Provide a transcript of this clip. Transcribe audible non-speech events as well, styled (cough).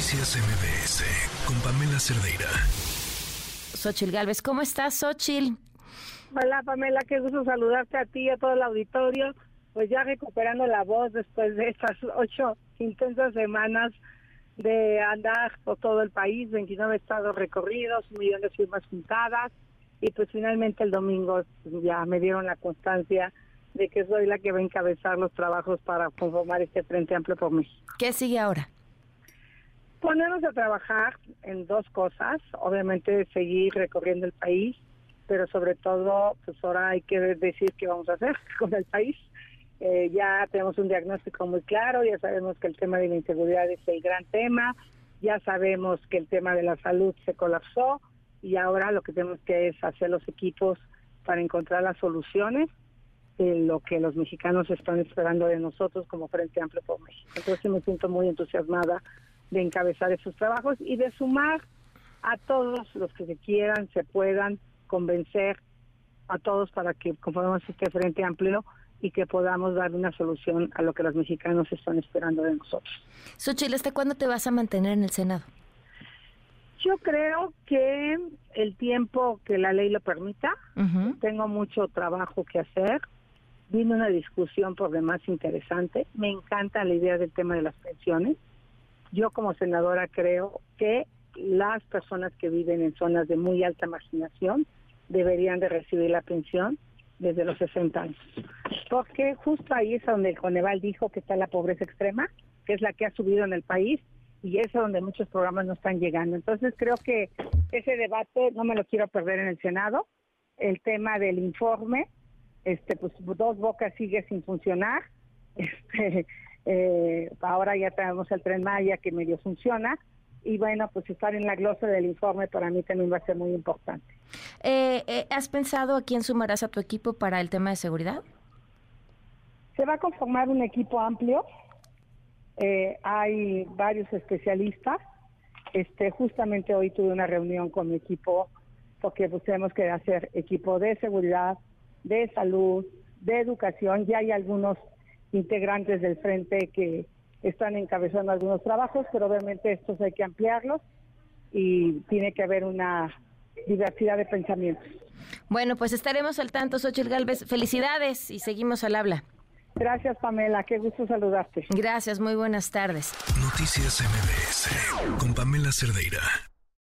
Noticias MBS con Pamela Cerdeira. Xochil Galvez, ¿cómo estás, Xochil? Hola, Pamela, qué gusto saludarte a ti y a todo el auditorio. Pues ya recuperando la voz después de estas ocho intensas semanas de andar por todo el país, 29 estados recorridos, un millón de firmas juntadas y pues finalmente el domingo ya me dieron la constancia de que soy la que va a encabezar los trabajos para conformar este Frente Amplio por México. ¿Qué sigue ahora? Ponernos a trabajar en dos cosas, obviamente seguir recorriendo el país, pero sobre todo, pues ahora hay que decir qué vamos a hacer (laughs) con el país. Eh, ya tenemos un diagnóstico muy claro, ya sabemos que el tema de la inseguridad es el gran tema, ya sabemos que el tema de la salud se colapsó y ahora lo que tenemos que es hacer los equipos para encontrar las soluciones de lo que los mexicanos están esperando de nosotros como Frente Amplio por México. Entonces me siento muy entusiasmada de encabezar esos trabajos y de sumar a todos los que se quieran, se puedan convencer a todos para que conformemos este Frente Amplio y que podamos dar una solución a lo que los mexicanos están esperando de nosotros. Xochitl, ¿hasta cuándo te vas a mantener en el Senado? Yo creo que el tiempo que la ley lo permita, tengo mucho trabajo que hacer. Vino una discusión por demás interesante. Me encanta la idea del tema de las pensiones. Yo como senadora creo que las personas que viven en zonas de muy alta marginación deberían de recibir la pensión desde los 60 años. Porque justo ahí es donde el Coneval dijo que está la pobreza extrema, que es la que ha subido en el país y es donde muchos programas no están llegando. Entonces creo que ese debate no me lo quiero perder en el Senado. El tema del informe, este, pues dos bocas sigue sin funcionar. (laughs) Este, eh, ahora ya tenemos el tren Maya que medio funciona y bueno, pues estar en la glosa del informe para mí también va a ser muy importante. Eh, eh, ¿Has pensado a quién sumarás a tu equipo para el tema de seguridad? Se va a conformar un equipo amplio. Eh, hay varios especialistas. Este, justamente hoy tuve una reunión con mi equipo porque pues, tenemos que hacer equipo de seguridad, de salud, de educación. Ya hay algunos integrantes del frente que están encabezando algunos trabajos, pero obviamente estos hay que ampliarlos y tiene que haber una diversidad de pensamientos. Bueno, pues estaremos al tanto, Xochitl Galvez. Felicidades y seguimos al habla. Gracias, Pamela. Qué gusto saludarte. Gracias, muy buenas tardes. Noticias MBS con Pamela Cerdeira.